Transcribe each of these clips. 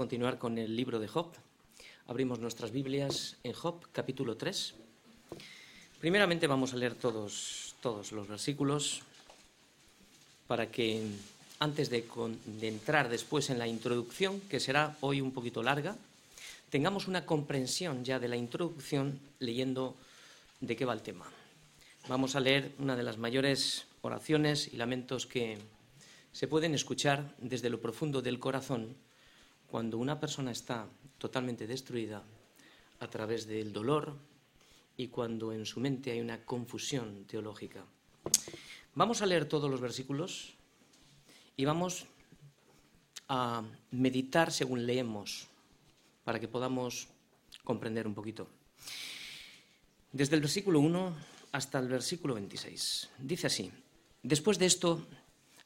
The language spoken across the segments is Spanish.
continuar con el libro de Job. Abrimos nuestras Biblias en Job, capítulo 3. Primeramente vamos a leer todos, todos los versículos para que antes de, de entrar después en la introducción, que será hoy un poquito larga, tengamos una comprensión ya de la introducción leyendo de qué va el tema. Vamos a leer una de las mayores oraciones y lamentos que se pueden escuchar desde lo profundo del corazón cuando una persona está totalmente destruida a través del dolor y cuando en su mente hay una confusión teológica. Vamos a leer todos los versículos y vamos a meditar según leemos para que podamos comprender un poquito. Desde el versículo 1 hasta el versículo 26. Dice así, después de esto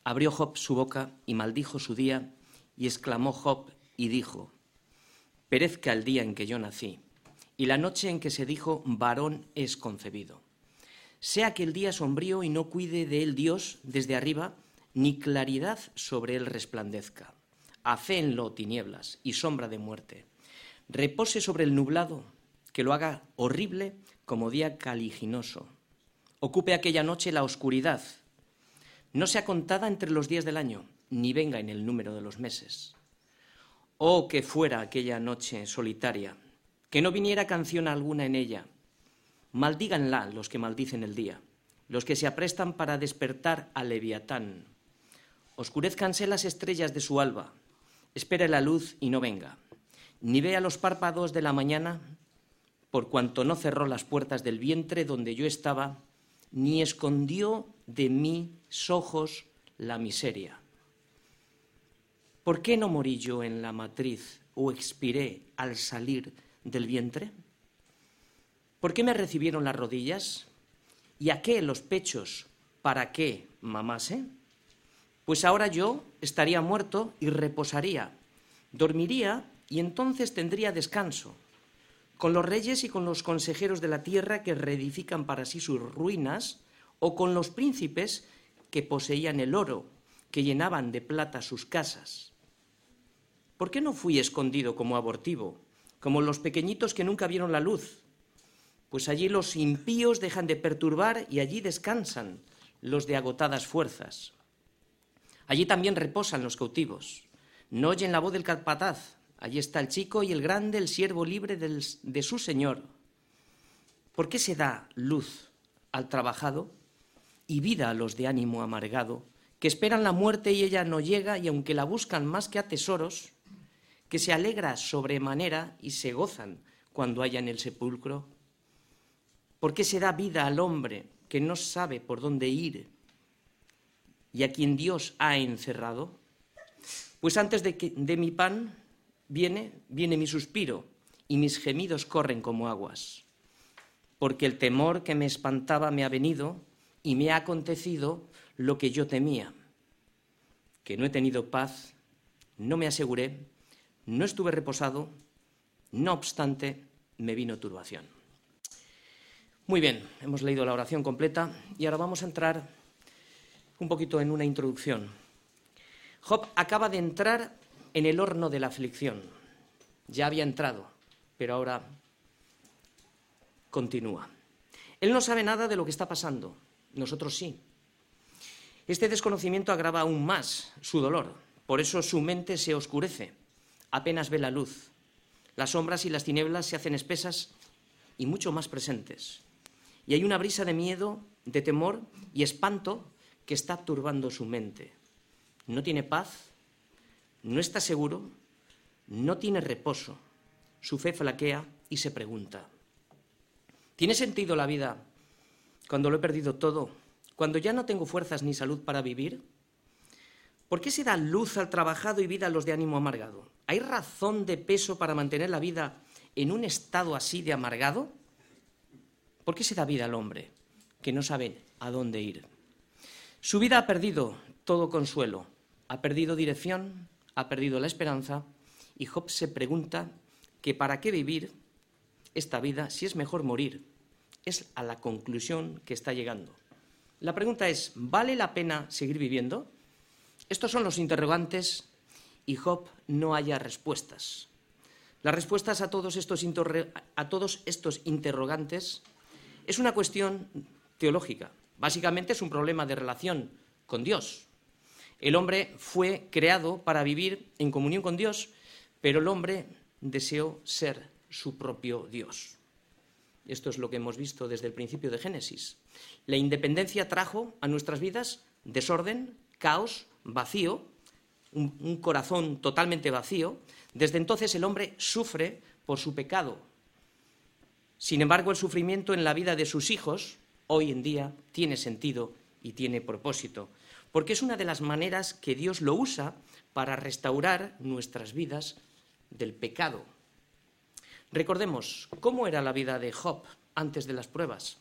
abrió Job su boca y maldijo su día y exclamó Job y dijo, perezca el día en que yo nací y la noche en que se dijo varón es concebido. Sea que el día sombrío y no cuide de él Dios desde arriba, ni claridad sobre él resplandezca. Hacéenlo tinieblas y sombra de muerte. Repose sobre el nublado, que lo haga horrible como día caliginoso. Ocupe aquella noche la oscuridad. No sea contada entre los días del año, ni venga en el número de los meses. Oh, que fuera aquella noche solitaria, que no viniera canción alguna en ella. Maldíganla los que maldicen el día, los que se aprestan para despertar a Leviatán. Oscurezcanse las estrellas de su alba, espere la luz y no venga, ni vea los párpados de la mañana, por cuanto no cerró las puertas del vientre donde yo estaba, ni escondió de mis ojos la miseria. ¿Por qué no morí yo en la matriz o expiré al salir del vientre? ¿Por qué me recibieron las rodillas? ¿Y a qué los pechos? ¿Para qué mamase? Pues ahora yo estaría muerto y reposaría, dormiría y entonces tendría descanso con los reyes y con los consejeros de la tierra que reedifican para sí sus ruinas, o con los príncipes que poseían el oro, que llenaban de plata sus casas. ¿Por qué no fui escondido como abortivo, como los pequeñitos que nunca vieron la luz? Pues allí los impíos dejan de perturbar y allí descansan los de agotadas fuerzas. Allí también reposan los cautivos. No oyen la voz del capataz, Allí está el chico y el grande, el siervo libre de su Señor. ¿Por qué se da luz al trabajado y vida a los de ánimo amargado, que esperan la muerte y ella no llega y aunque la buscan más que a tesoros, que se alegra sobremanera y se gozan cuando en el sepulcro? ¿Por qué se da vida al hombre que no sabe por dónde ir y a quien Dios ha encerrado? Pues antes de, que, de mi pan viene, viene mi suspiro y mis gemidos corren como aguas, porque el temor que me espantaba me ha venido y me ha acontecido lo que yo temía, que no he tenido paz, no me aseguré, no estuve reposado, no obstante me vino turbación. Muy bien, hemos leído la oración completa y ahora vamos a entrar un poquito en una introducción. Job acaba de entrar en el horno de la aflicción. Ya había entrado, pero ahora continúa. Él no sabe nada de lo que está pasando, nosotros sí. Este desconocimiento agrava aún más su dolor, por eso su mente se oscurece, apenas ve la luz. Las sombras y las tinieblas se hacen espesas y mucho más presentes. Y hay una brisa de miedo, de temor y espanto que está turbando su mente. No tiene paz, no está seguro, no tiene reposo, su fe flaquea y se pregunta, ¿tiene sentido la vida cuando lo he perdido todo, cuando ya no tengo fuerzas ni salud para vivir? ¿Por qué se da luz al trabajado y vida a los de ánimo amargado? ¿Hay razón de peso para mantener la vida en un estado así de amargado? ¿Por qué se da vida al hombre que no sabe a dónde ir? Su vida ha perdido todo consuelo, ha perdido dirección, ha perdido la esperanza y Job se pregunta que para qué vivir esta vida si es mejor morir. Es a la conclusión que está llegando. La pregunta es, ¿vale la pena seguir viviendo? Estos son los interrogantes y Job no haya respuestas. Las respuestas a todos estos, a todos estos interrogantes es una cuestión teológica. Básicamente es un problema de relación con Dios. El hombre fue creado para vivir en comunión con Dios, pero el hombre deseó ser su propio Dios. Esto es lo que hemos visto desde el principio de Génesis. La independencia trajo a nuestras vidas desorden, caos, vacío, un, corazón totalmente vacío. Desde entonces el hombre sufre por su pecado. Sin embargo, el sufrimiento en la vida de sus hijos hoy en día tiene sentido y tiene propósito, porque es una de las maneras que Dios lo usa para restaurar nuestras vidas del pecado. Recordemos, ¿cómo era la vida de Job antes de las pruebas?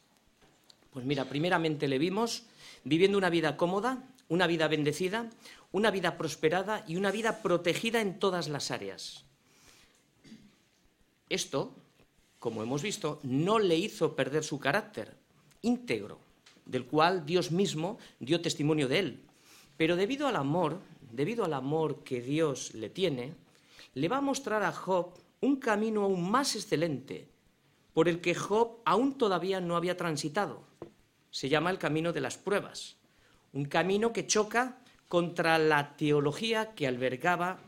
Pues mira, primeramente le vimos viviendo una vida cómoda, una vida bendecida, una vida prosperada y una vida protegida en todas las áreas. Esto, como hemos visto, no le hizo perder su carácter íntegro, del cual Dios mismo dio testimonio de él. Pero debido al amor, debido al amor que Dios le tiene, le va a mostrar a Job un camino aún más excelente, por el que Job aún todavía no había transitado. Se llama el camino de las pruebas, un camino que choca contra la teología que albergaba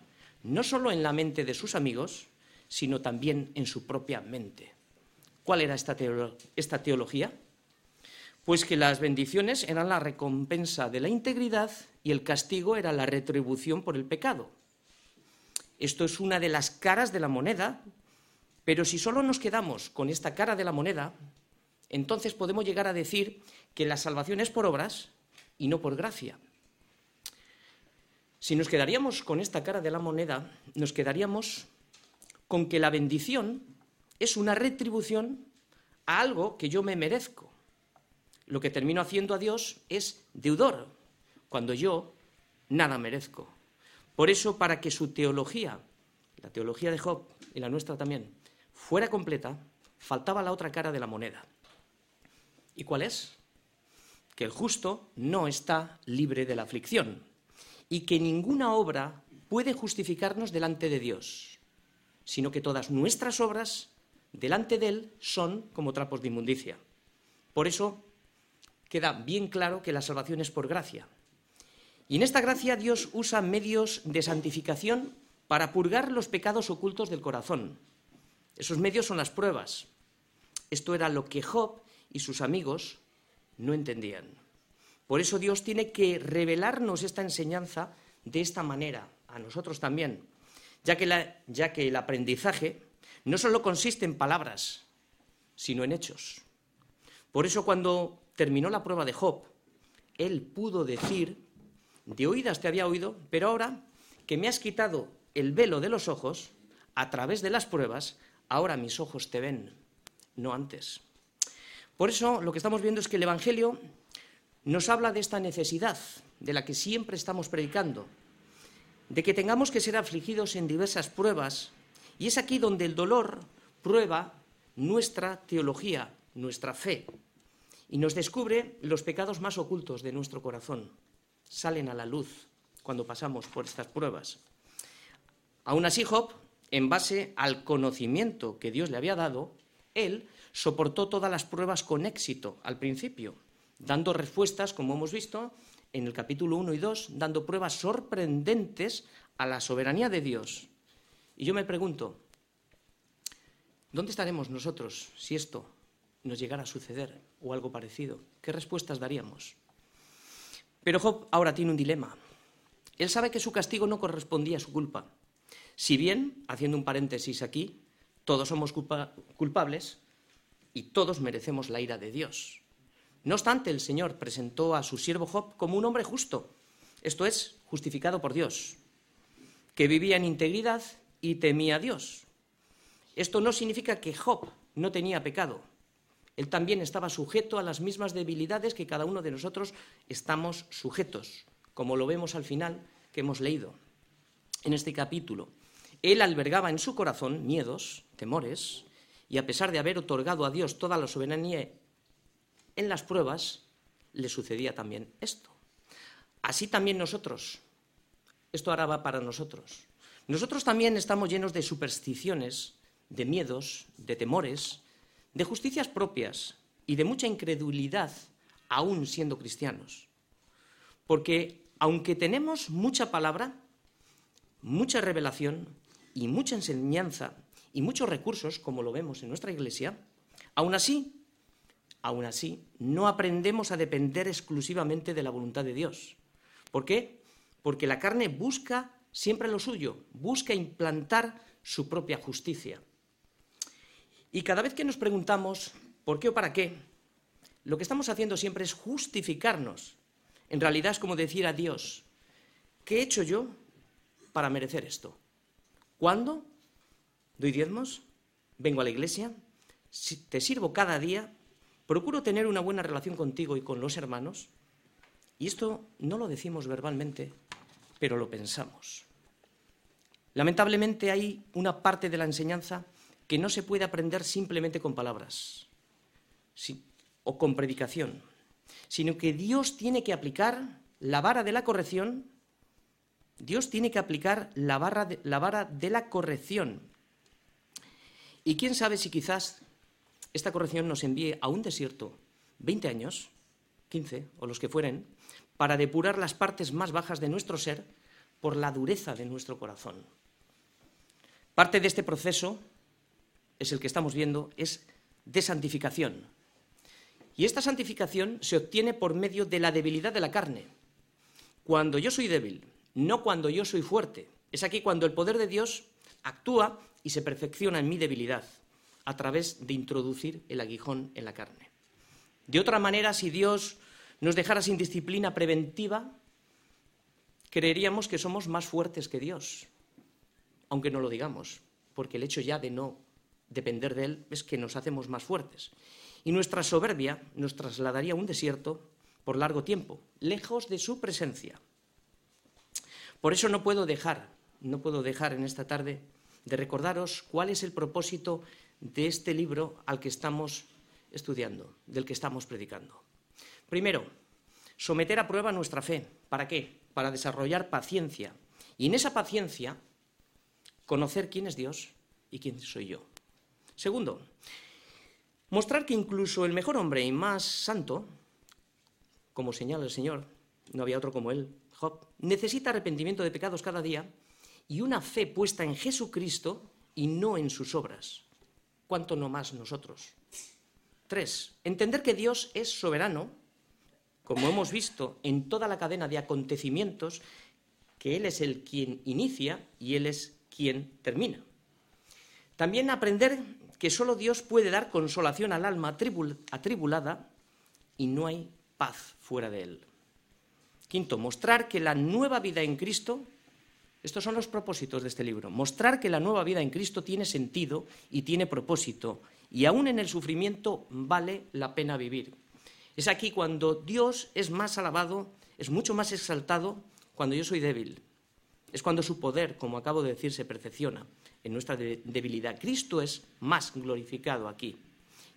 no solo en la mente de sus amigos, sino también en su propia mente. ¿Cuál era esta, esta teología? Pues que las bendiciones eran la recompensa de la integridad y el castigo era la retribución por el pecado. Esto es una de las caras de la moneda, pero si solo nos quedamos con esta cara de la moneda, entonces podemos llegar a decir que la salvación es por obras y no por gracia. Si nos quedaríamos con esta cara de la moneda, nos quedaríamos con que la bendición es una retribución a algo que yo me merezco. Lo que termino haciendo a Dios es deudor, cuando yo nada merezco. Por eso, para que su teología, la teología de Job y la nuestra también, fuera completa, faltaba la otra cara de la moneda. ¿Y cuál es? Que el justo no está libre de la aflicción y que ninguna obra puede justificarnos delante de Dios, sino que todas nuestras obras delante de Él son como trapos de inmundicia. Por eso queda bien claro que la salvación es por gracia, y en esta gracia Dios usa medios de santificación para purgar los pecados ocultos del corazón. Esos medios son las pruebas. Esto era lo que Job y sus amigos no entendían. Por eso Dios tiene que revelarnos esta enseñanza de esta manera, a nosotros también, ya que, el aprendizaje no solo consiste en palabras, sino en hechos. Por eso cuando terminó la prueba de Job, él pudo decir de oídas te había oído, pero ahora que me has quitado el velo de los ojos, a través de las pruebas, ahora mis ojos te ven, no antes. Por eso lo que estamos viendo es que el Evangelio nos habla de esta necesidad de la que siempre estamos predicando, de que tengamos que ser afligidos en diversas pruebas, y es aquí donde el dolor prueba nuestra teología, nuestra fe, y nos descubre los pecados más ocultos de nuestro corazón salen a la luz cuando pasamos por estas pruebas. Aún así, Job, en base al conocimiento que Dios le había dado, él soportó todas las pruebas con éxito al principio, dando respuestas, como hemos visto en el capítulo 1 y 2, dando pruebas sorprendentes a la soberanía de Dios. Y yo me pregunto, ¿dónde estaremos nosotros si esto nos llegara a suceder o algo parecido? ¿Qué respuestas daríamos? Pero Job ahora tiene un dilema. Él sabe que su castigo no correspondía a su culpa. Si bien, haciendo un paréntesis aquí, todos somos culpables y todos merecemos la ira de Dios. No obstante, el Señor presentó a su siervo Job como un hombre justo, esto es, justificado por Dios, que vivía en integridad y temía a Dios. Esto no significa que Job no tenía pecado, él también estaba sujeto a las mismas debilidades que cada uno de nosotros estamos sujetos, como lo vemos al final que hemos leído en este capítulo. Él albergaba en su corazón miedos, temores, y a pesar de haber otorgado a Dios toda la soberanía en las pruebas, le sucedía también esto. Así también nosotros esto ahora va para nosotros. Nosotros también estamos llenos de supersticiones, de miedos, de temores, de justicias propias y de mucha incredulidad, aún siendo cristianos. Porque aunque tenemos mucha palabra, mucha revelación y mucha enseñanza y muchos recursos, como lo vemos en nuestra iglesia, aún así, aún así, no aprendemos a depender exclusivamente de la voluntad de Dios. ¿Por qué? Porque la carne busca siempre lo suyo, busca implantar su propia justicia. Y cada vez que nos preguntamos por qué o para qué, lo que estamos haciendo siempre es justificarnos. En realidad es como decir a Dios, ¿qué he hecho yo para merecer esto? ¿Cuándo? ¿Doy diezmos? ¿Vengo a la iglesia? ¿Te sirvo cada día? ¿Procuro tener una buena relación contigo y con los hermanos? Y esto no lo decimos verbalmente, pero lo pensamos. Lamentablemente hay una parte de la enseñanza que no se puede aprender simplemente con palabras o con predicación, sino que Dios tiene que aplicar la vara de la corrección, Dios tiene que aplicar la, la vara de la corrección. Y quién sabe si quizás esta corrección nos envíe a un desierto 20 años, 15 o los que fueren, para depurar las partes más bajas de nuestro ser por la dureza de nuestro corazón. Parte de este proceso es el que estamos viendo, es de santificación. Y esta santificación se obtiene por medio de la debilidad de la carne. Cuando yo soy débil, no cuando yo soy fuerte. Es aquí cuando el poder de Dios actúa y se perfecciona en mi debilidad a través de introducir el aguijón en la carne. De otra manera, si Dios nos dejara sin disciplina preventiva, creeríamos que somos más fuertes que Dios, aunque no lo digamos, porque el hecho ya de no depender de Él es que nos hacemos más fuertes. Y nuestra soberbia nos trasladaría a un desierto por largo tiempo, lejos de su presencia. Por eso no puedo dejar, no puedo dejar en esta tarde de recordaros cuál es el propósito de este libro al que estamos estudiando, del que estamos predicando. Primero, someter a prueba nuestra fe. ¿Para qué? Para desarrollar paciencia. Y en esa paciencia, conocer quién es Dios y quién soy yo. Segundo, mostrar que incluso el mejor hombre y más santo, como señala el Señor, no había otro como él, Job, necesita arrepentimiento de pecados cada día y una fe puesta en Jesucristo y no en sus obras. ¿Cuánto no más nosotros? Tres, entender que Dios es soberano, como hemos visto en toda la cadena de acontecimientos, que Él es el quien inicia y Él es quien termina. También aprender que solo Dios puede dar consolación al alma atribulada y no hay paz fuera de Él. Quinto, mostrar que la nueva vida en Cristo, estos son los propósitos de este libro, mostrar que la nueva vida en Cristo tiene sentido y tiene propósito, y aún en el sufrimiento vale la pena vivir. Es aquí cuando Dios es más alabado, es mucho más exaltado cuando yo soy débil. Es cuando su poder, como acabo de decir, se perfecciona en nuestra debilidad. Cristo es más glorificado aquí.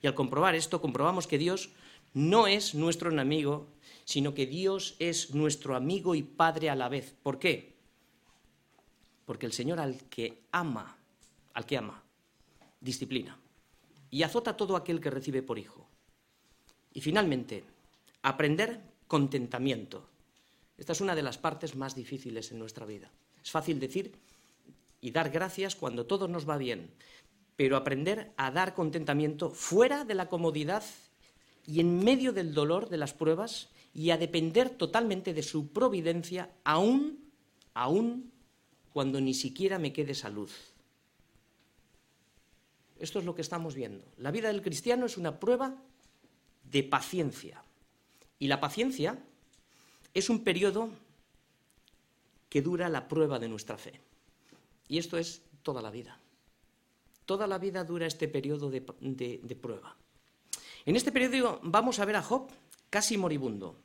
Y al comprobar esto, comprobamos que Dios no es nuestro enemigo, sino que Dios es nuestro amigo y Padre a la vez. ¿Por qué? Porque el Señor al que ama, al que ama, disciplina y azota todo aquel que recibe por hijo. Y finalmente, aprender contentamiento. Esta es una de las partes más difíciles en nuestra vida. Es fácil decir y dar gracias cuando todo nos va bien, pero aprender a dar contentamiento fuera de la comodidad y en medio del dolor de las pruebas y a depender totalmente de su providencia, aún, aún cuando ni siquiera me quede salud. Esto es lo que estamos viendo. La vida del cristiano es una prueba de paciencia. Y la paciencia es un periodo que dura la prueba de nuestra fe. Y esto es toda la vida. Toda la vida dura este periodo de, prueba. En este periodo vamos a ver a Job casi moribundo,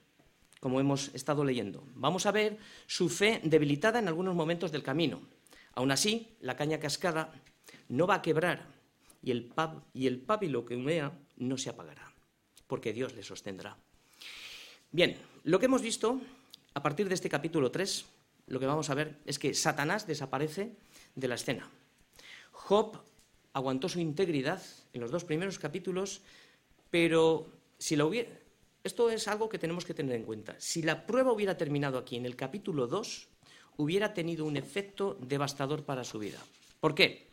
como hemos estado leyendo. Vamos a ver su fe debilitada en algunos momentos del camino. Aún así, la caña cascada no va a quebrar y el, y el pábilo que humea no se apagará, porque Dios le sostendrá. Bien, lo que hemos visto a partir de este capítulo 3 lo que vamos a ver es que Satanás desaparece de la escena. Job aguantó su integridad en los dos primeros capítulos, pero si lo hubiera, esto es algo que tenemos que tener en cuenta. Si la prueba hubiera terminado aquí, en el capítulo 2, hubiera tenido un efecto devastador para su vida. ¿Por qué?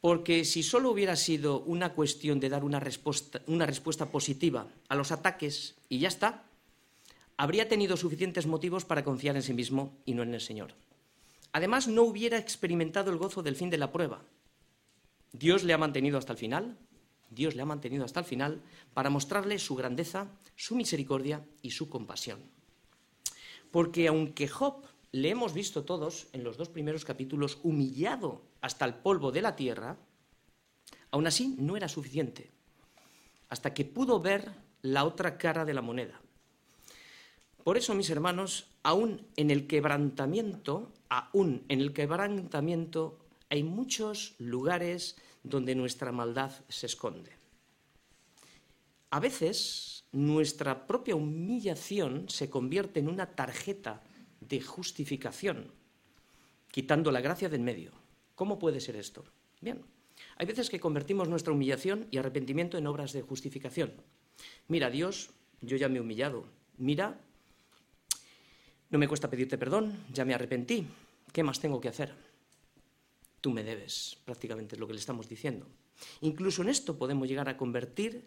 Porque si solo hubiera sido una cuestión de dar una respuesta, una respuesta positiva a los ataques y ya está, habría tenido suficientes motivos para confiar en sí mismo y no en el Señor. Además, no hubiera experimentado el gozo del fin de la prueba. Dios le ha mantenido hasta el final, Dios le ha mantenido hasta el final para mostrarle su grandeza, su misericordia y su compasión. Porque aunque Job le hemos visto todos en los dos primeros capítulos humillado hasta el polvo de la tierra, aún así no era suficiente, hasta que pudo ver la otra cara de la moneda. Por eso, mis hermanos, aún en el quebrantamiento, aún en el quebrantamiento hay muchos lugares donde nuestra maldad se esconde. A veces nuestra propia humillación se convierte en una tarjeta de justificación, quitando la gracia del medio. ¿Cómo puede ser esto? Bien, hay veces que convertimos nuestra humillación y arrepentimiento en obras de justificación. Mira, Dios, yo ya me he humillado. Mira, no me cuesta pedirte perdón, ya me arrepentí. ¿Qué más tengo que hacer? Tú me debes, prácticamente es lo que le estamos diciendo. Incluso en esto podemos llegar a convertir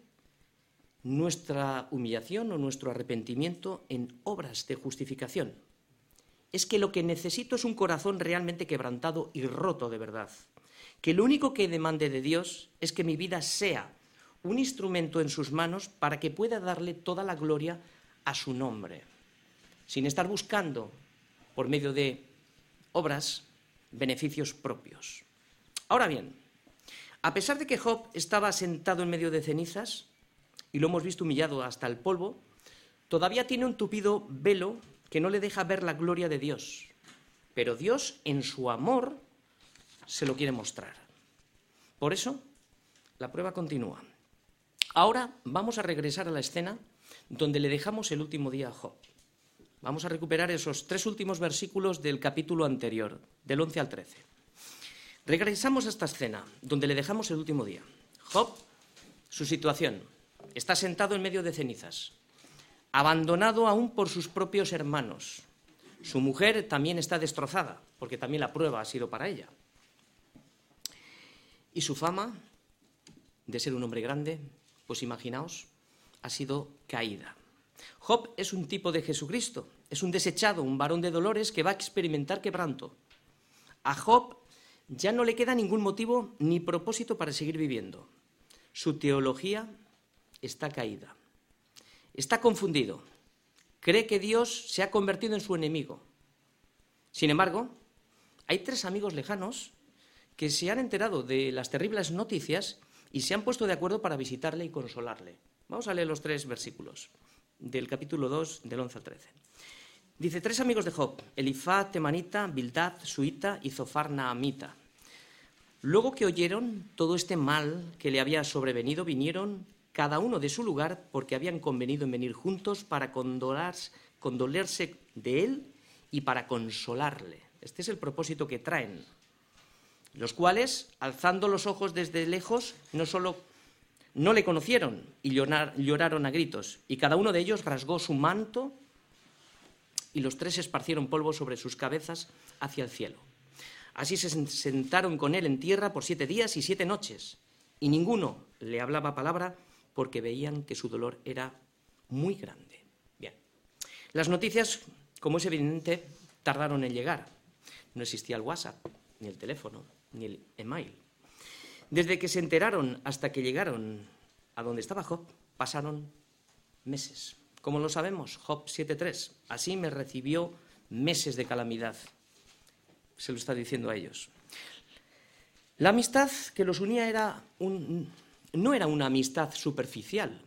nuestra humillación o nuestro arrepentimiento en obras de justificación. Es que lo que necesito es un corazón realmente quebrantado y roto de verdad. Que lo único que demande de Dios es que mi vida sea un instrumento en sus manos para que pueda darle toda la gloria a su nombre, sin estar buscando, por medio de obras, beneficios propios. Ahora bien, a pesar de que Job estaba sentado en medio de cenizas, y lo hemos visto humillado hasta el polvo, todavía tiene un tupido velo que no le deja ver la gloria de Dios. Pero Dios, en su amor, se lo quiere mostrar. Por eso, la prueba continúa. Ahora vamos a regresar a la escena donde le dejamos el último día a Job. Vamos a recuperar esos tres últimos versículos del capítulo anterior, del 11 al 13. Regresamos a esta escena donde le dejamos el último día. Job, su situación, está sentado en medio de cenizas, abandonado aún por sus propios hermanos. Su mujer también está destrozada, porque también la prueba ha sido para ella. Y su fama de ser un hombre grande, pues imaginaos, ha sido caída. Job es un tipo de Jesucristo, es un desechado, un varón de dolores que va a experimentar quebranto. A Job ya no le queda ningún motivo ni propósito para seguir viviendo. Su teología está caída. Está confundido. Cree que Dios se ha convertido en su enemigo. Sin embargo, hay tres amigos lejanos que se han enterado de las terribles noticias y se han puesto de acuerdo para visitarle y consolarle. Vamos a leer los tres versículos del capítulo 2, del 11 al 13. Dice, tres amigos de Job, Elifá, Temanita, Bildad, Suita y Zofar Naamita. Luego que oyeron todo este mal que le había sobrevenido, vinieron cada uno de su lugar, porque habían convenido en venir juntos para condolerse de él y para consolarle. Este es el propósito que traen. Los cuales, alzando los ojos desde lejos, no solo no le conocieron y lloraron a gritos, y cada uno de ellos rasgó su manto y los tres esparcieron polvo sobre sus cabezas hacia el cielo. Así se sentaron con él en tierra por siete días y siete noches, y ninguno le hablaba palabra porque veían que su dolor era muy grande. Bien. Las noticias, como es evidente, tardaron en llegar. No existía el WhatsApp, ni el teléfono, ni el email. Desde que se enteraron hasta que llegaron a donde estaba Job, pasaron meses. Como lo sabemos, Job 7.3. Así me recibió meses de calamidad. Se lo está diciendo a ellos. La amistad que los unía era un, no era una amistad superficial.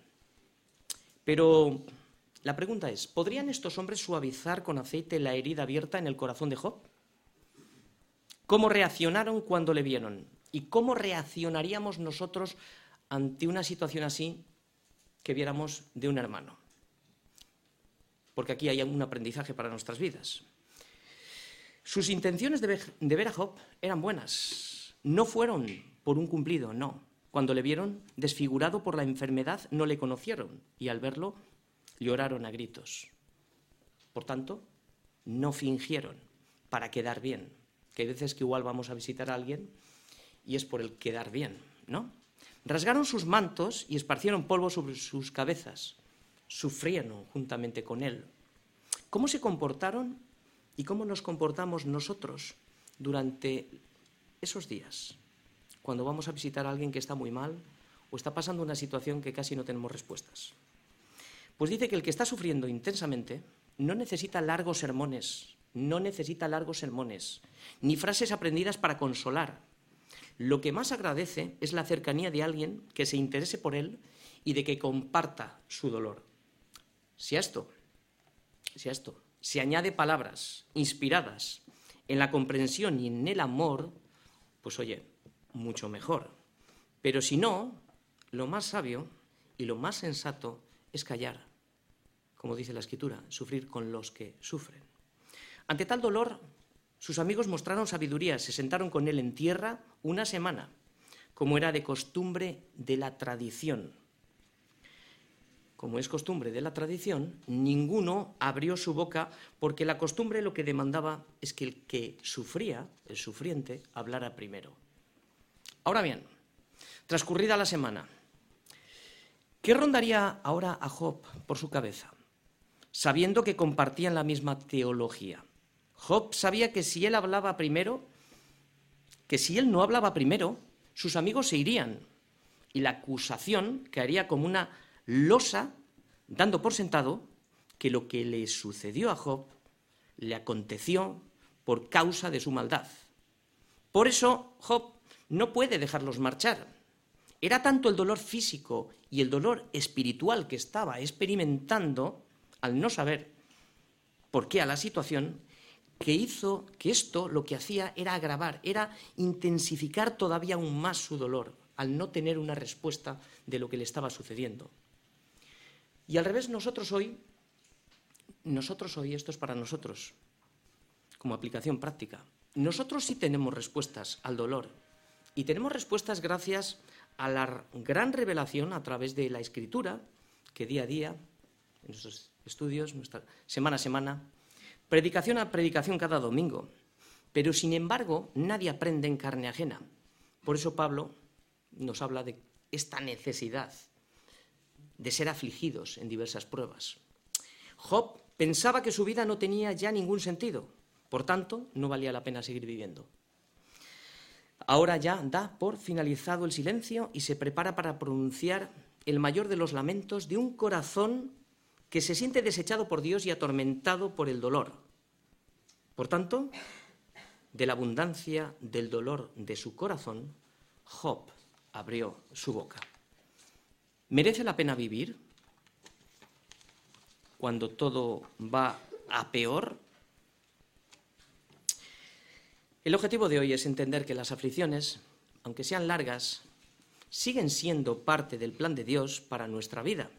Pero la pregunta es, ¿podrían estos hombres suavizar con aceite la herida abierta en el corazón de Job? ¿Cómo reaccionaron cuando le vieron? ¿Y cómo reaccionaríamos nosotros ante una situación así que viéramos de un hermano? porque aquí hay un aprendizaje para nuestras vidas. Sus intenciones de ver, a Job eran buenas. No fueron por un cumplido, no. Cuando le vieron desfigurado por la enfermedad, no le conocieron y al verlo lloraron a gritos. Por tanto, no fingieron para quedar bien. Que hay veces que igual vamos a visitar a alguien y es por el quedar bien, ¿no? Rasgaron sus mantos y esparcieron polvo sobre sus cabezas. Sufrieron juntamente con él. ¿Cómo se comportaron y cómo nos comportamos nosotros durante esos días? Cuando vamos a visitar a alguien que está muy mal o está pasando una situación que casi no tenemos respuestas. Pues dice que el que está sufriendo intensamente no necesita largos sermones, no necesita largos sermones, ni frases aprendidas para consolar, lo que más agradece es la cercanía de alguien que se interese por él y de que comparta su dolor. Si a esto, si a esto se añade palabras inspiradas en la comprensión y en el amor, pues oye, mucho mejor. Pero si no, lo más sabio y lo más sensato es callar, como dice la escritura, sufrir con los que sufren. Ante tal dolor, sus amigos mostraron sabiduría, se sentaron con él en tierra una semana, como era de costumbre de la tradición. Como es costumbre de la tradición, ninguno abrió su boca porque la costumbre lo que demandaba es que el que sufría, el sufriente, hablara primero. Ahora bien, transcurrida la semana, ¿qué rondaría ahora a Job por su cabeza? Sabiendo que compartían la misma teología. Job sabía que si él hablaba primero, que si él no hablaba primero, sus amigos se irían y la acusación caería como una losa, dando por sentado que lo que le sucedió a Job le aconteció por causa de su maldad. Por eso Job no puede dejarlos marchar. Era tanto el dolor físico y el dolor espiritual que estaba experimentando al no saber por qué a la situación que hizo que esto lo que hacía era agravar, era intensificar todavía aún más su dolor al no tener una respuesta de lo que le estaba sucediendo. Y al revés, nosotros hoy, nosotros hoy, esto es para nosotros, como aplicación práctica, nosotros sí tenemos respuestas al dolor y tenemos respuestas gracias a la gran revelación a través de la escritura que día a día, en nuestros estudios, nuestra, semana a semana, Predicación a predicación cada domingo. Pero sin embargo, nadie aprende en carne ajena. Por eso Pablo nos habla de esta necesidad de ser afligidos en diversas pruebas. Job pensaba que su vida no tenía ya ningún sentido, por tanto, no valía la pena seguir viviendo. Ahora ya da por finalizado el silencio y se prepara para pronunciar el mayor de los lamentos de un corazón que se siente desechado por Dios y atormentado por el dolor. Por tanto, de la abundancia del dolor de su corazón, Job abrió su boca. ¿Merece la pena vivir cuando todo va a peor? El objetivo de hoy es entender que las aflicciones, aunque sean largas, siguen siendo parte del plan de Dios para nuestra vida.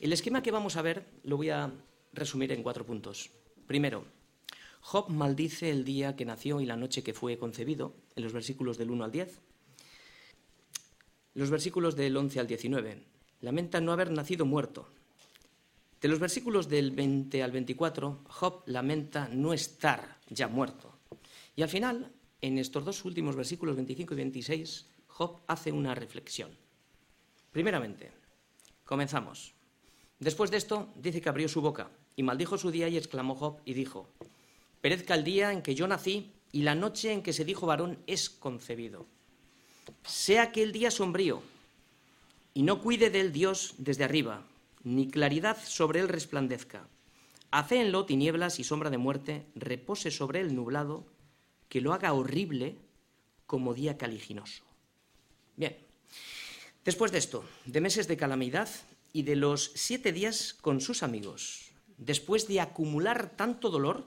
El esquema que vamos a ver lo voy a resumir en cuatro puntos. Primero, Job maldice el día que nació y la noche que fue concebido, en los versículos del 1 al 10. Los versículos del 11 al 19. Lamenta no haber nacido muerto. De los versículos del 20 al 24, Job lamenta no estar ya muerto. Y al final, en estos dos últimos versículos 25 y 26, Job hace una reflexión. Primeramente, comenzamos. Después de esto, dice que abrió su boca y maldijo su día y exclamó Job y dijo, perezca el día en que yo nací y la noche en que se dijo varón es concebido. Sea aquel día sombrío y no cuide del Dios desde arriba, ni claridad sobre él resplandezca. Hacéenlo tinieblas y sombra de muerte, repose sobre él nublado, que lo haga horrible como día caliginoso. Bien, después de esto, de meses de calamidad, y de los siete días con sus amigos, después de acumular tanto dolor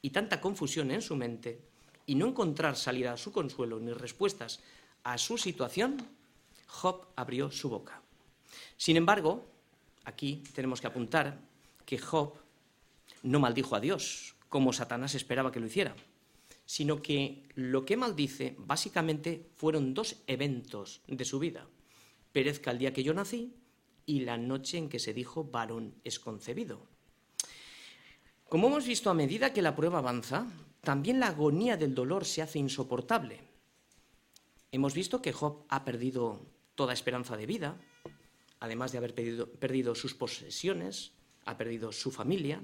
y tanta confusión en su mente y no encontrar salida a su consuelo ni respuestas a su situación, Job abrió su boca. Sin embargo, aquí tenemos que apuntar que Job no maldijo a Dios, como Satanás esperaba que lo hiciera, sino que lo que maldice básicamente fueron dos eventos de su vida. Perezca el día que yo nací y la noche en que se dijo varón es concebido. Como hemos visto a medida que la prueba avanza, también la agonía del dolor se hace insoportable. Hemos visto que Job ha perdido toda esperanza de vida, además de haber perdido, sus posesiones, ha perdido su familia,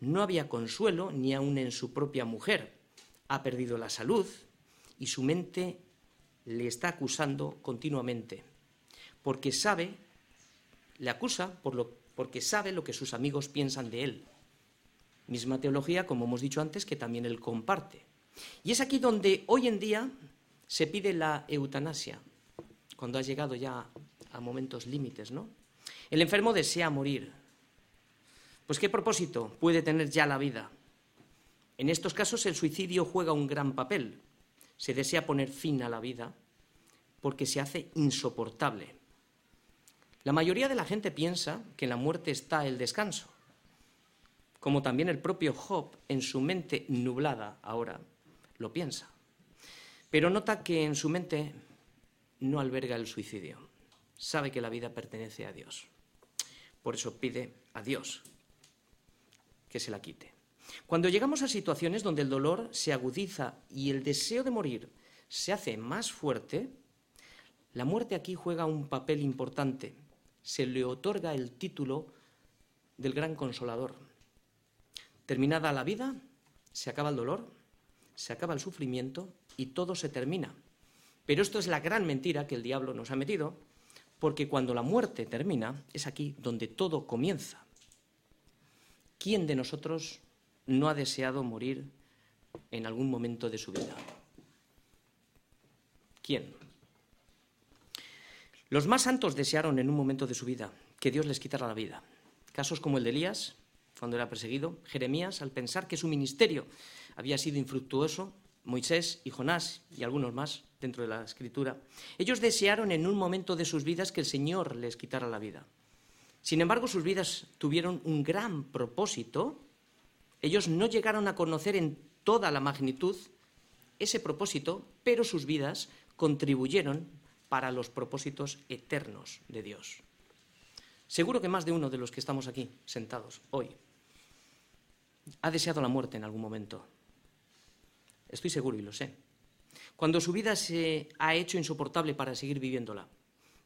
no había consuelo ni aun en su propia mujer, ha perdido la salud y su mente le está acusando continuamente, porque sabe, le acusa porque sabe lo que sus amigos piensan de él. Misma teología, como hemos dicho antes, que también él comparte. Y es aquí donde hoy en día se pide la eutanasia, cuando ha llegado ya a momentos límites, ¿no? El enfermo desea morir. Pues ¿qué propósito puede tener ya la vida? En estos casos el suicidio juega un gran papel. Se desea poner fin a la vida porque se hace insoportable. La mayoría de la gente piensa que en la muerte está el descanso, como también el propio Job en su mente nublada ahora lo piensa. Pero nota que en su mente no alberga el suicidio. Sabe que la vida pertenece a Dios. Por eso pide a Dios que se la quite. Cuando llegamos a situaciones donde el dolor se agudiza y el deseo de morir se hace más fuerte, la muerte aquí juega un papel importante. Se le otorga el título del gran consolador. Terminada la vida, se acaba el dolor, se acaba el sufrimiento y todo se termina. Pero esto es la gran mentira que el diablo nos ha metido, porque cuando la muerte termina, es aquí donde todo comienza. ¿Quién de nosotros no ha deseado morir en algún momento de su vida? ¿Quién? Los más santos desearon en un momento de su vida que Dios les quitara la vida. Casos como el de Elías, cuando era perseguido, Jeremías, al pensar que su ministerio había sido infructuoso, Moisés y Jonás y algunos más dentro de la escritura, ellos desearon en un momento de sus vidas que el Señor les quitara la vida. Sin embargo, sus vidas tuvieron un gran propósito. Ellos no llegaron a conocer en toda la magnitud ese propósito, pero sus vidas contribuyeron para los propósitos eternos de Dios. Seguro que más de uno de los que estamos aquí sentados hoy ha deseado la muerte en algún momento. Estoy seguro y lo sé. Cuando su vida se ha hecho insoportable para seguir viviéndola,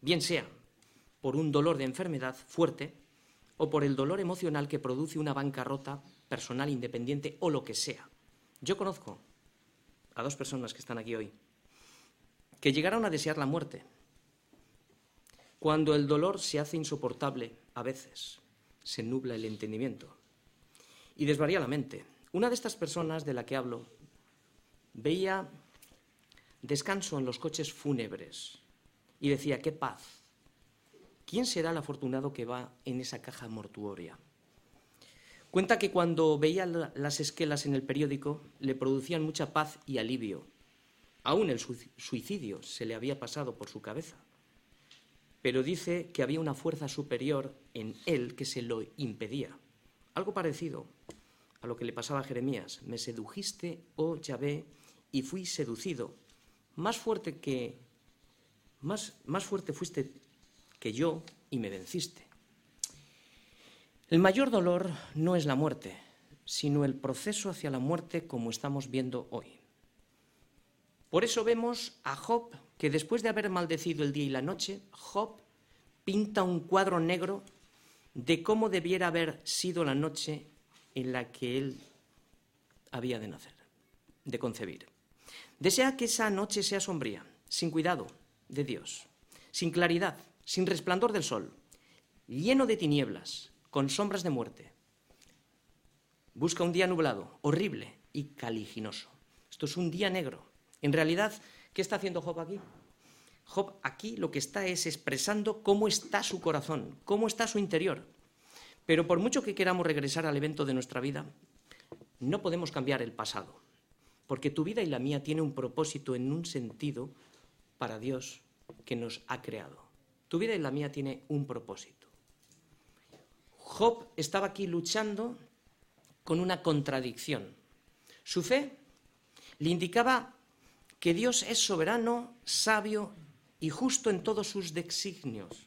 bien sea por un dolor de enfermedad fuerte o por el dolor emocional que produce una bancarrota personal independiente o lo que sea. Yo conozco a dos personas que están aquí hoy que llegaron a desear la muerte cuando el dolor se hace insoportable a veces, se nubla el entendimiento y desvaría la mente. Una de estas personas de la que hablo veía descanso en los coches fúnebres y decía, qué paz. ¿Quién será el afortunado que va en esa caja mortuoria? Cuenta que cuando veía las esquelas en el periódico le producían mucha paz y alivio. Aún el suicidio se le había pasado por su cabeza. Pero dice que había una fuerza superior en él que se lo impedía. Algo parecido lo que le pasaba a Jeremías. Me sedujiste, oh Yahvé, y fui seducido. Más fuerte que más, más fuerte fuiste que yo y me venciste. El mayor dolor no es la muerte, sino el proceso hacia la muerte como estamos viendo hoy. Por eso vemos a Job que después de haber maldecido el día y la noche, Job pinta un cuadro negro de cómo debiera haber sido la noche en la que él había de nacer, de concebir. Desea que esa noche sea sombría, sin cuidado de Dios, sin claridad, sin resplandor del sol, lleno de tinieblas, con sombras de muerte. Busca un día nublado, horrible y caliginoso. Esto es un día negro. En realidad, ¿qué está haciendo Job aquí? Job aquí lo que está es expresando cómo está su corazón, cómo está su interior. Pero por mucho que queramos regresar al evento de nuestra vida, no podemos cambiar el pasado porque tu vida y la mía tiene un propósito en un sentido para Dios que nos ha creado. Tu vida y la mía tiene un propósito. Job estaba aquí luchando con una contradicción. Su fe le indicaba que Dios es soberano, sabio y justo en todos sus designios,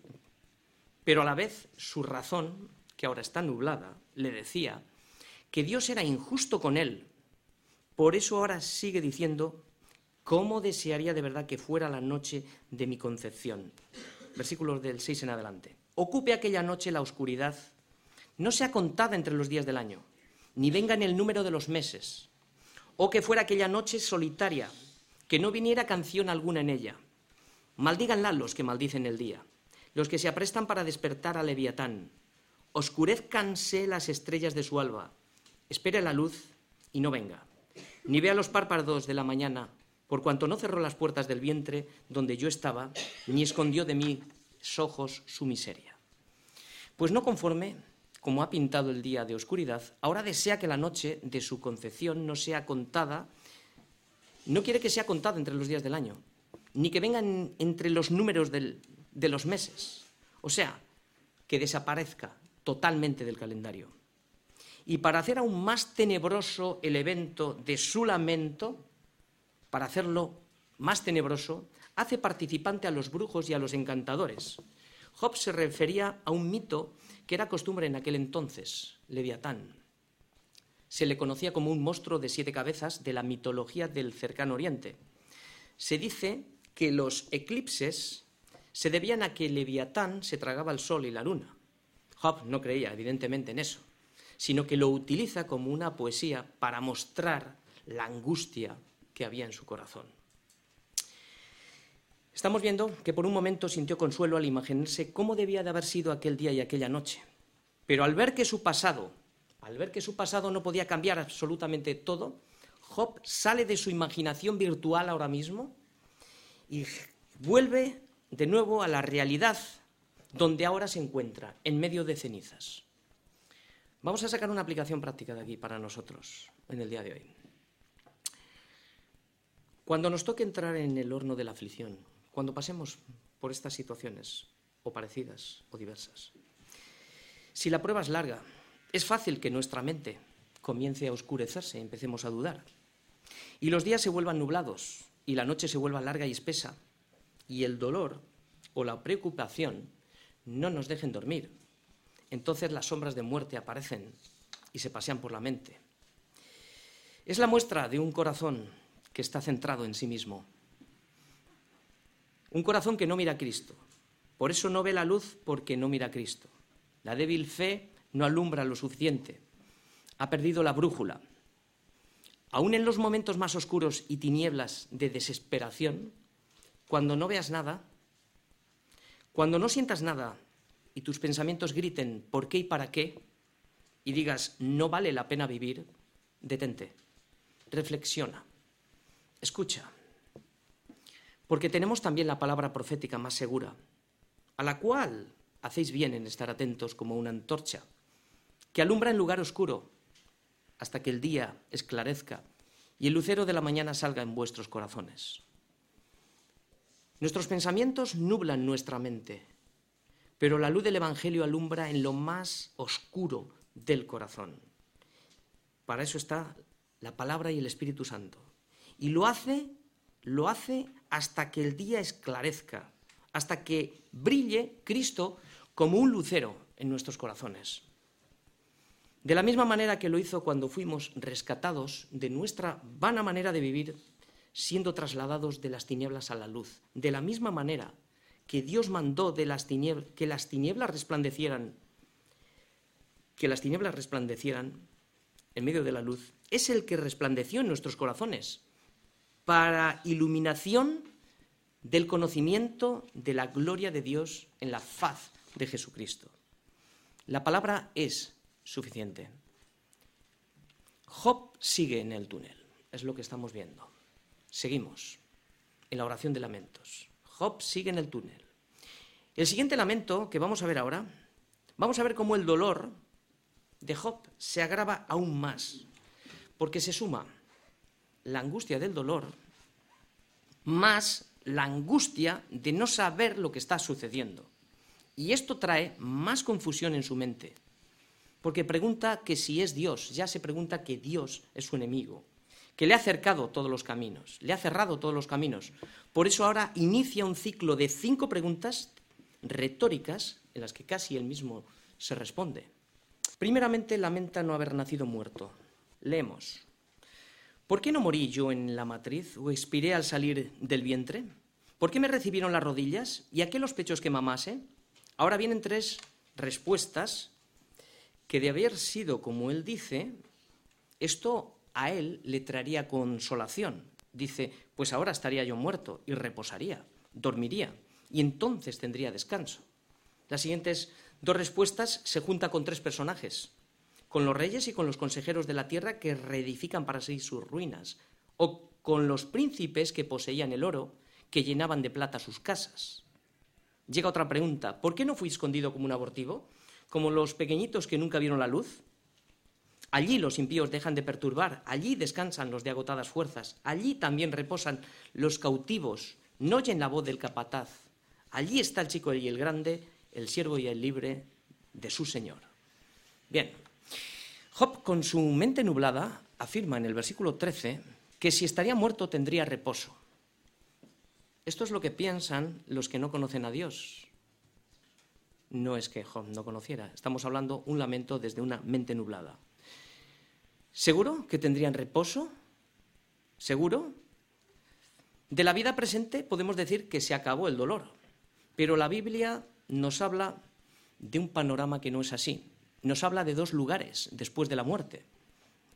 pero a la vez su razón, que ahora está nublada, le decía que Dios era injusto con él. Por eso ahora sigue diciendo, ¿cómo desearía de verdad que fuera la noche de mi concepción? Versículos del 6 en adelante. Ocupe aquella noche la oscuridad, no sea contada entre los días del año, ni venga en el número de los meses, o que fuera aquella noche solitaria, que no viniera canción alguna en ella. Maldíganla los que maldicen el día, los que se aprestan para despertar a Leviatán. Oscurezcanse las estrellas de su alba, espere la luz y no venga, ni vea los párpados de la mañana, por cuanto no cerró las puertas del vientre donde yo estaba, ni escondió de mis ojos su miseria. Pues no conforme, como ha pintado el día de oscuridad, ahora desea que la noche de su concepción no sea contada, no quiere que sea contada entre los días del año, ni que vengan entre los números de los meses, o sea, que desaparezca totalmente del calendario. Y para hacer aún más tenebroso el evento de su lamento, para hacerlo más tenebroso, hace participante a los brujos y a los encantadores. Job se refería a un mito que era costumbre en aquel entonces, Leviatán. Se le conocía como un monstruo de siete cabezas de la mitología del cercano oriente. Se dice que los eclipses se debían a que Leviatán se tragaba el sol y la luna. Job no creía, evidentemente, en eso, sino que lo utiliza como una poesía para mostrar la angustia que había en su corazón. Estamos viendo que por un momento sintió consuelo al imaginarse cómo debía de haber sido aquel día y aquella noche. Pero al ver que su pasado, al ver que su pasado no podía cambiar absolutamente todo, Job sale de su imaginación virtual ahora mismo y vuelve de nuevo a la realidad donde ahora se encuentra, en medio de cenizas. Vamos a sacar una aplicación práctica de aquí para nosotros en el día de hoy. Cuando nos toque entrar en el horno de la aflicción, cuando pasemos por estas situaciones, o parecidas o diversas, si la prueba es larga, es fácil que nuestra mente comience a oscurecerse empecemos a dudar. Y los días se vuelvan nublados y la noche se vuelva larga y espesa y el dolor o la preocupación no nos dejen dormir entonces las sombras de muerte aparecen y se pasean por la mente. Es la muestra de un corazón que está centrado en sí mismo. Un corazón que no mira a Cristo. Por eso no ve la luz porque no mira a Cristo. La débil fe no alumbra lo suficiente. Ha perdido la brújula. Aún en los momentos más oscuros y tinieblas de desesperación, cuando no veas nada, cuando no sientas nada y tus pensamientos griten ¿por qué y para qué? y digas no vale la pena vivir, detente, reflexiona, escucha. Porque tenemos también la palabra profética más segura, a la cual hacéis bien en estar atentos como una antorcha, que alumbra en lugar oscuro hasta que el día esclarezca y el lucero de la mañana salga en vuestros corazones. Nuestros pensamientos nublan nuestra mente pero la luz del Evangelio alumbra en lo más oscuro del corazón. Para eso está la palabra y el Espíritu Santo. Y lo hace, lo hace hasta que el día esclarezca, hasta que brille Cristo como un lucero en nuestros corazones. De la misma manera que lo hizo cuando fuimos rescatados de nuestra vana manera de vivir, siendo trasladados de las tinieblas a la luz. De la misma manera que Dios mandó de las que las tinieblas resplandecieran, que las tinieblas resplandecieran en medio de la luz, es el que resplandeció en nuestros corazones para iluminación del conocimiento de la gloria de Dios en la faz de Jesucristo. La palabra es suficiente. Job sigue en el túnel, es lo que estamos viendo. Seguimos en la oración de lamentos. Job sigue en el túnel. El siguiente lamento que vamos a ver ahora, vamos a ver cómo el dolor de Job se agrava aún más, porque se suma la angustia del dolor más la angustia de no saber lo que está sucediendo. Y esto trae más confusión en su mente. porque pregunta que si es Dios, ya se pregunta que Dios es su enemigo, que le ha cercado todos los caminos, le ha cerrado todos los caminos. Por eso ahora inicia un ciclo de cinco preguntas retóricas en las que casi él mismo se responde. Primeramente lamenta no haber nacido muerto. Leemos. ¿Por qué no morí yo en la matriz o expiré al salir del vientre? ¿Por qué me recibieron las rodillas y a qué los pechos que mamase? Ahora vienen tres respuestas que de haber sido como él dice, esto a él le traería consolación. Dice, pues ahora estaría yo muerto y reposaría, dormiría, y entonces tendría descanso. Las siguientes dos respuestas se juntan con tres personajes, con los reyes y con los consejeros de la tierra que reedifican para sí sus ruinas, o con los príncipes que poseían el oro, que llenaban de plata sus casas. Llega otra pregunta, ¿por qué no fui escondido como un abortivo? como los pequeñitos que nunca vieron la luz. Allí los impíos dejan de perturbar, allí descansan los de agotadas fuerzas, allí también reposan los cautivos, no oyen la voz del capataz. Allí está el chico y el grande, el siervo y el libre de su Señor. Bien, Job con su mente nublada afirma en el versículo 13 que si estaría muerto tendría reposo. Esto es lo que piensan los que no conocen a Dios no es que Job no conociera, estamos hablando un lamento desde una mente nublada. ¿Seguro que tendrían reposo? ¿Seguro? De la vida presente podemos decir que se acabó el dolor, pero la Biblia nos habla de un panorama que no es así. Nos habla de dos lugares después de la muerte.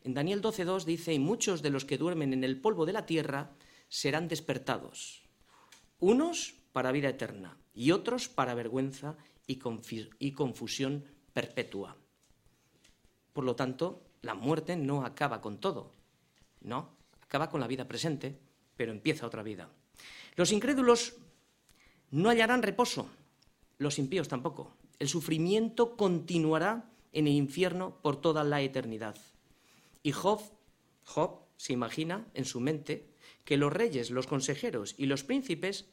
En Daniel 12.2 dice, y muchos de los que duermen en el polvo de la tierra serán despertados, unos para vida eterna y otros para vergüenza y, confusión perpetua. Por lo tanto, la muerte no acaba con todo, no, acaba con la vida presente, pero empieza otra vida. Los incrédulos no hallarán reposo, los impíos tampoco. El sufrimiento continuará en el infierno por toda la eternidad. Y Job, Job se imagina en su mente que los reyes, los consejeros y los príncipes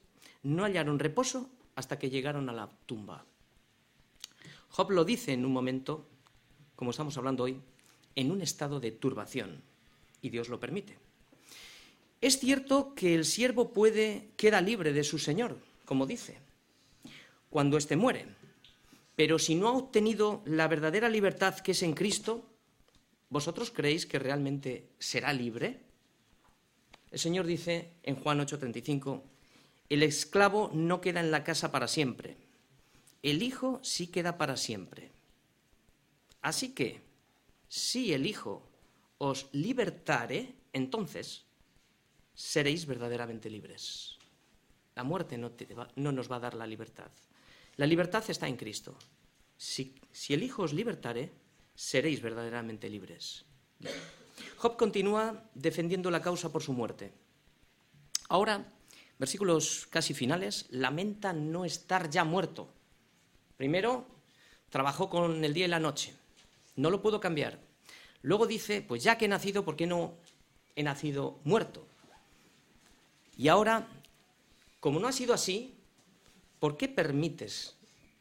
no hallaron reposo hasta que llegaron a la tumba. Job lo dice en un momento, como estamos hablando hoy, en un estado de turbación, y Dios lo permite. Es cierto que el siervo puede queda libre de su señor, como dice, cuando éste muere. Pero si no ha obtenido la verdadera libertad que es en Cristo, ¿vosotros creéis que realmente será libre? El Señor dice en Juan 8:35, el esclavo no queda en la casa para siempre, el Hijo sí queda para siempre. Así que, si el Hijo os libertare, entonces seréis verdaderamente libres. La muerte no, nos va a dar la libertad. La libertad está en Cristo. Si, si el Hijo os libertare, seréis verdaderamente libres. Job continúa defendiendo la causa por su muerte. Ahora, versículos casi finales, lamenta no estar ya muerto Primero, trabajó con el día y la noche. No lo puedo cambiar. Luego dice, pues ya que he nacido, ¿por qué no he nacido muerto? Y ahora, como no ha sido así, ¿por qué permites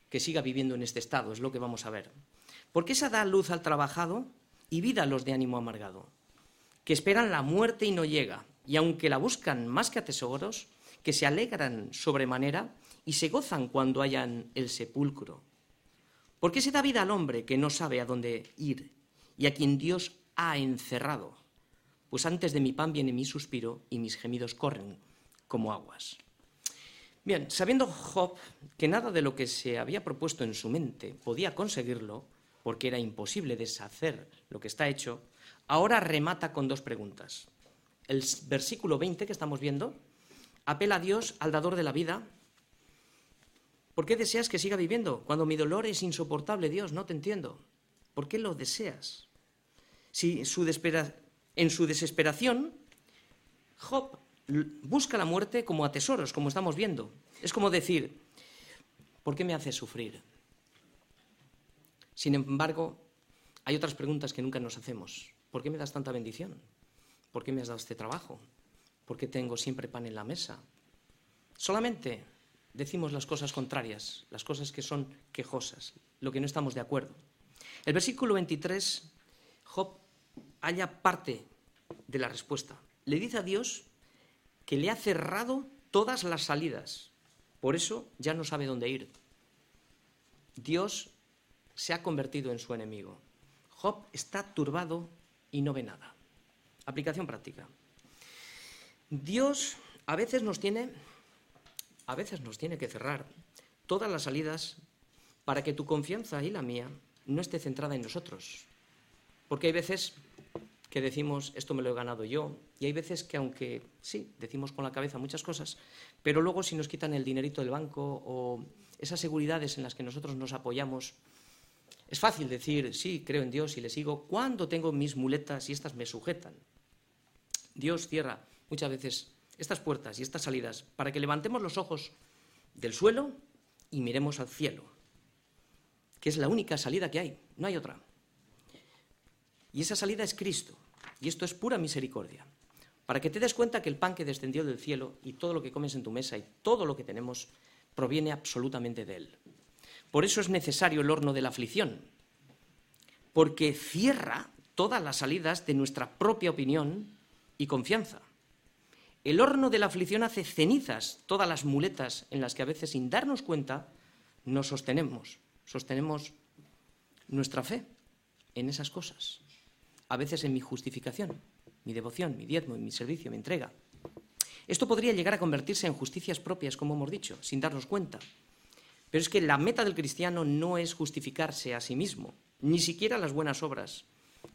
que siga viviendo en este estado? Es lo que vamos a ver. ¿Por qué se da luz al trabajado y vida a los de ánimo amargado? Que esperan la muerte y no llega, y aunque la buscan más que a tesoros, que se alegran sobremanera y se gozan cuando hayan el sepulcro. ¿Por qué se da vida al hombre que no sabe a dónde ir y a quien Dios ha encerrado? Pues antes de mi pan viene mi suspiro y mis gemidos corren como aguas. Bien, sabiendo Job que nada de lo que se había propuesto en su mente podía conseguirlo, porque era imposible deshacer lo que está hecho, ahora remata con dos preguntas. El versículo 20 que estamos viendo apela a Dios, al dador de la vida, ¿Por qué deseas que siga viviendo? Cuando mi dolor es insoportable, Dios, no te entiendo. ¿Por qué lo deseas? Si en su desesperación, Job busca la muerte como a tesoros, como estamos viendo. Es como decir, ¿por qué me haces sufrir? Sin embargo, hay otras preguntas que nunca nos hacemos. ¿Por qué me das tanta bendición? ¿Por qué me has dado este trabajo? ¿Por qué tengo siempre pan en la mesa? Solamente decimos las cosas contrarias, las cosas que son quejosas, lo que no estamos de acuerdo. El versículo 23, Job halla parte de la respuesta. Le dice a Dios que le ha cerrado todas las salidas. Por eso ya no sabe dónde ir. Dios se ha convertido en su enemigo. Job está turbado y no ve nada. Aplicación práctica. Dios a veces nos tiene a veces nos tiene que cerrar todas las salidas para que tu confianza y la mía no esté centrada en nosotros. Porque hay veces que decimos, esto me lo he ganado yo, y hay veces que aunque sí, decimos con la cabeza muchas cosas, pero luego si nos quitan el dinerito del banco o esas seguridades en las que nosotros nos apoyamos, es fácil decir, sí, creo en Dios y le sigo, cuando tengo mis muletas y estas me sujetan. Dios cierra muchas veces estas puertas y estas salidas para que levantemos los ojos del suelo y miremos al cielo, que es la única salida que hay, no hay otra. Y esa salida es Cristo, y esto es pura misericordia, para que te des cuenta que el pan que descendió del cielo y todo lo que comes en tu mesa y todo lo que tenemos proviene absolutamente de Él. Por eso es necesario el horno de la aflicción, porque cierra todas las salidas de nuestra propia opinión y confianza. El horno de la aflicción hace cenizas todas las muletas en las que a veces sin darnos cuenta nos sostenemos, sostenemos nuestra fe en esas cosas. A veces en mi justificación, mi devoción, mi diezmo, mi servicio, mi entrega. Esto podría llegar a convertirse en justicias propias, como hemos dicho, sin darnos cuenta. Pero es que la meta del cristiano no es justificarse a sí mismo, ni siquiera las buenas obras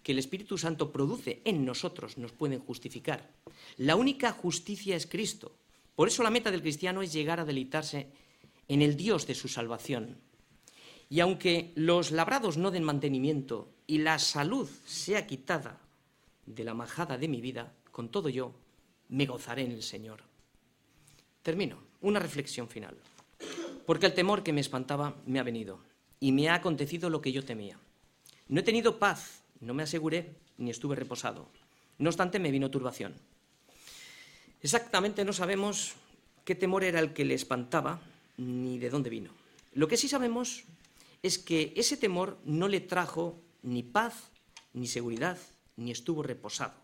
que el Espíritu Santo produce en nosotros nos pueden justificar. La única justicia es Cristo. Por eso la meta del cristiano es llegar a deleitarse en el Dios de su salvación. Y aunque los labrados no den mantenimiento y la salud sea quitada de la majada de mi vida, con todo yo me gozaré en el Señor. Termino. Una reflexión final. Porque el temor que me espantaba me ha venido y me ha acontecido lo que yo temía. No he tenido paz no me aseguré ni estuve reposado. No obstante, me vino turbación. Exactamente no sabemos qué temor era el que le espantaba ni de dónde vino. Lo que sí sabemos es que ese temor no le trajo ni paz, ni seguridad, ni estuvo reposado,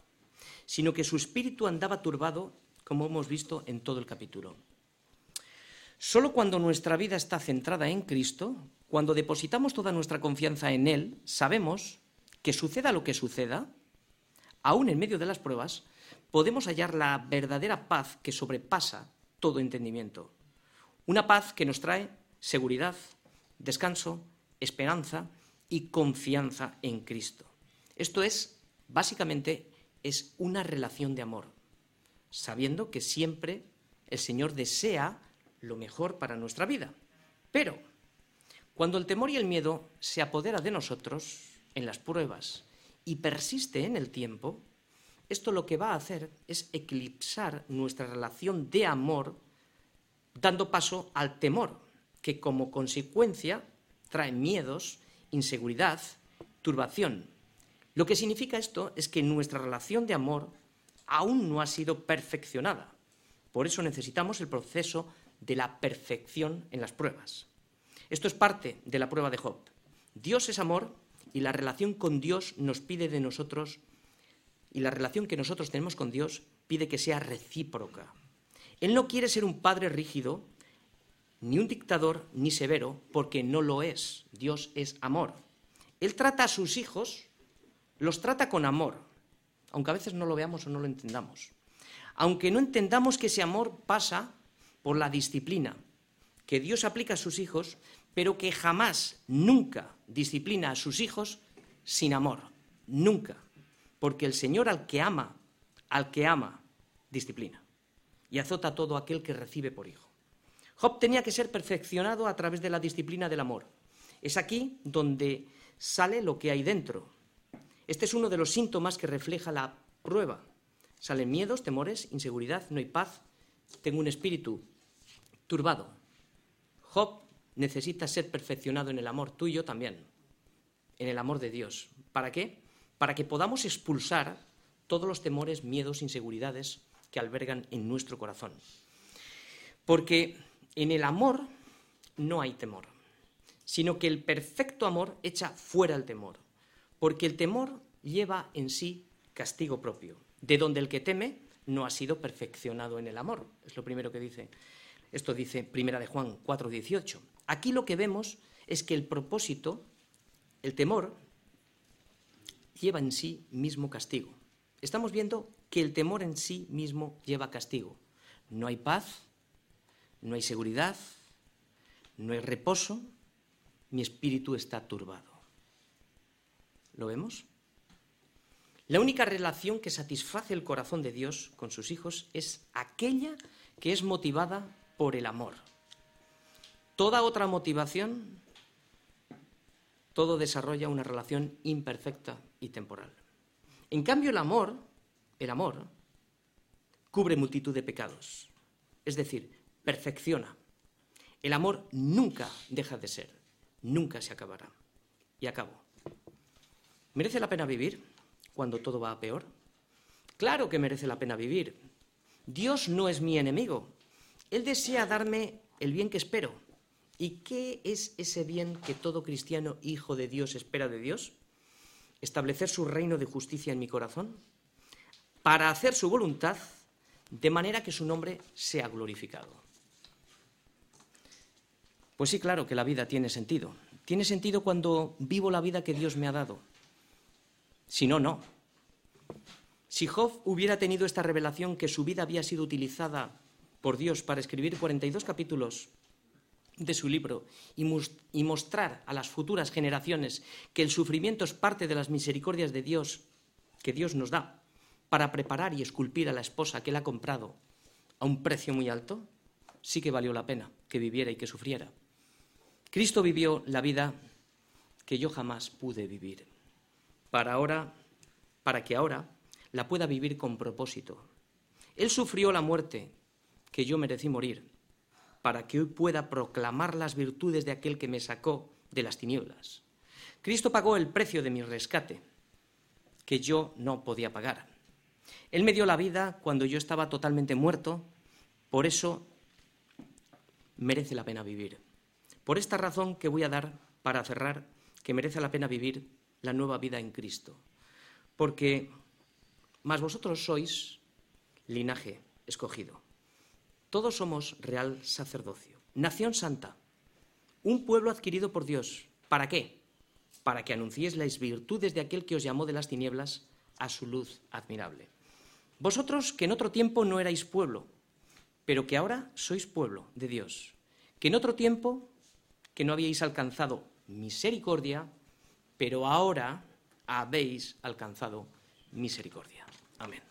sino que su espíritu andaba turbado, como hemos visto en todo el capítulo. Solo cuando nuestra vida está centrada en Cristo, cuando depositamos toda nuestra confianza en Él, sabemos que suceda lo que suceda, aún en medio de las pruebas, podemos hallar la verdadera paz que sobrepasa todo entendimiento. Una paz que nos trae seguridad, descanso, esperanza y confianza en Cristo. Esto es, básicamente, es una relación de amor, sabiendo que siempre el Señor desea lo mejor para nuestra vida. Pero, cuando el temor y el miedo se apodera de nosotros, en las pruebas y persiste en el tiempo, esto lo que va a hacer es eclipsar nuestra relación de amor, dando paso al temor, que como consecuencia trae miedos, inseguridad, turbación. Lo que significa esto es que nuestra relación de amor aún no ha sido perfeccionada. Por eso necesitamos el proceso de la perfección en las pruebas. Esto es parte de la prueba de Job. Dios es amor y la relación con Dios nos pide de nosotros, y la relación que nosotros tenemos con Dios pide que sea recíproca. Él no quiere ser un padre rígido, ni un dictador, ni severo, porque no lo es. Dios es amor. Él trata a sus hijos, los trata con amor, aunque a veces no lo veamos o no lo entendamos. Aunque no entendamos que ese amor pasa por la disciplina que Dios aplica a sus hijos, pero que jamás, nunca disciplina a sus hijos sin amor. Nunca. Porque el Señor al que ama, al que ama, disciplina. Y azota a todo aquel que recibe por hijo. Job tenía que ser perfeccionado a través de la disciplina del amor. Es aquí donde sale lo que hay dentro. Este es uno de los síntomas que refleja la prueba. Salen miedos, temores, inseguridad, no hay paz. Tengo un espíritu turbado. Job necesita ser perfeccionado en el amor, tú y yo también, en el amor de Dios. ¿Para qué? Para que podamos expulsar todos los temores, miedos, inseguridades que albergan en nuestro corazón. Porque en el amor no hay temor. sino que el perfecto amor echa fuera el temor, porque el temor lleva en sí castigo propio, de donde el que teme no ha sido perfeccionado en el amor. Es lo primero que dice. Esto dice Primera de Juan 4:18. Aquí lo que vemos es que el propósito, el temor, lleva en sí mismo castigo. Estamos viendo que el temor en sí mismo lleva castigo. No hay paz, no hay seguridad, no hay reposo, mi espíritu está turbado. ¿Lo vemos? La única relación que satisface el corazón de Dios con sus hijos es aquella que es motivada por el amor. Toda otra motivación, todo desarrolla una relación imperfecta y temporal. En cambio, el amor, el amor, cubre multitud de pecados. Es decir, perfecciona. El amor nunca deja de ser, nunca se acabará. Y acabo. ¿Merece la pena vivir cuando todo va a peor? Claro que merece la pena vivir. Dios no es mi enemigo. Él desea darme el bien que espero. ¿Y qué es ese bien que todo cristiano hijo de Dios espera de Dios? establecer su reino de justicia en mi corazón, para hacer su voluntad, de manera que su nombre sea glorificado. Pues sí, claro que la vida tiene sentido. Tiene sentido cuando vivo la vida que Dios me ha dado. Si no, no. Si Job hubiera tenido esta revelación que su vida había sido utilizada por Dios para escribir 42 capítulos de su libro y, mostrar a las futuras generaciones que el sufrimiento es parte de las misericordias de Dios que Dios nos da para preparar y esculpir a la esposa que él ha comprado a un precio muy alto, sí que valió la pena que viviera y que sufriera. Cristo vivió la vida que yo jamás pude vivir, para ahora, para que ahora la pueda vivir con propósito. Él sufrió la muerte que yo merecí morir para que hoy pueda proclamar las virtudes de aquel que me sacó de las tinieblas. Cristo pagó el precio de mi rescate, que yo no podía pagar. Él me dio la vida cuando yo estaba totalmente muerto, por eso merece la pena vivir. Por esta razón que voy a dar para cerrar, que merece la pena vivir la nueva vida en Cristo. Porque más vosotros sois linaje escogido todos somos real sacerdocio, nación santa, un pueblo adquirido por Dios. ¿Para qué? Para que anunciéis las virtudes de aquel que os llamó de las tinieblas a su luz admirable. Vosotros que en otro tiempo no erais pueblo, pero que ahora sois pueblo de Dios, que en otro tiempo que no habíais alcanzado misericordia, pero ahora habéis alcanzado misericordia. Amén.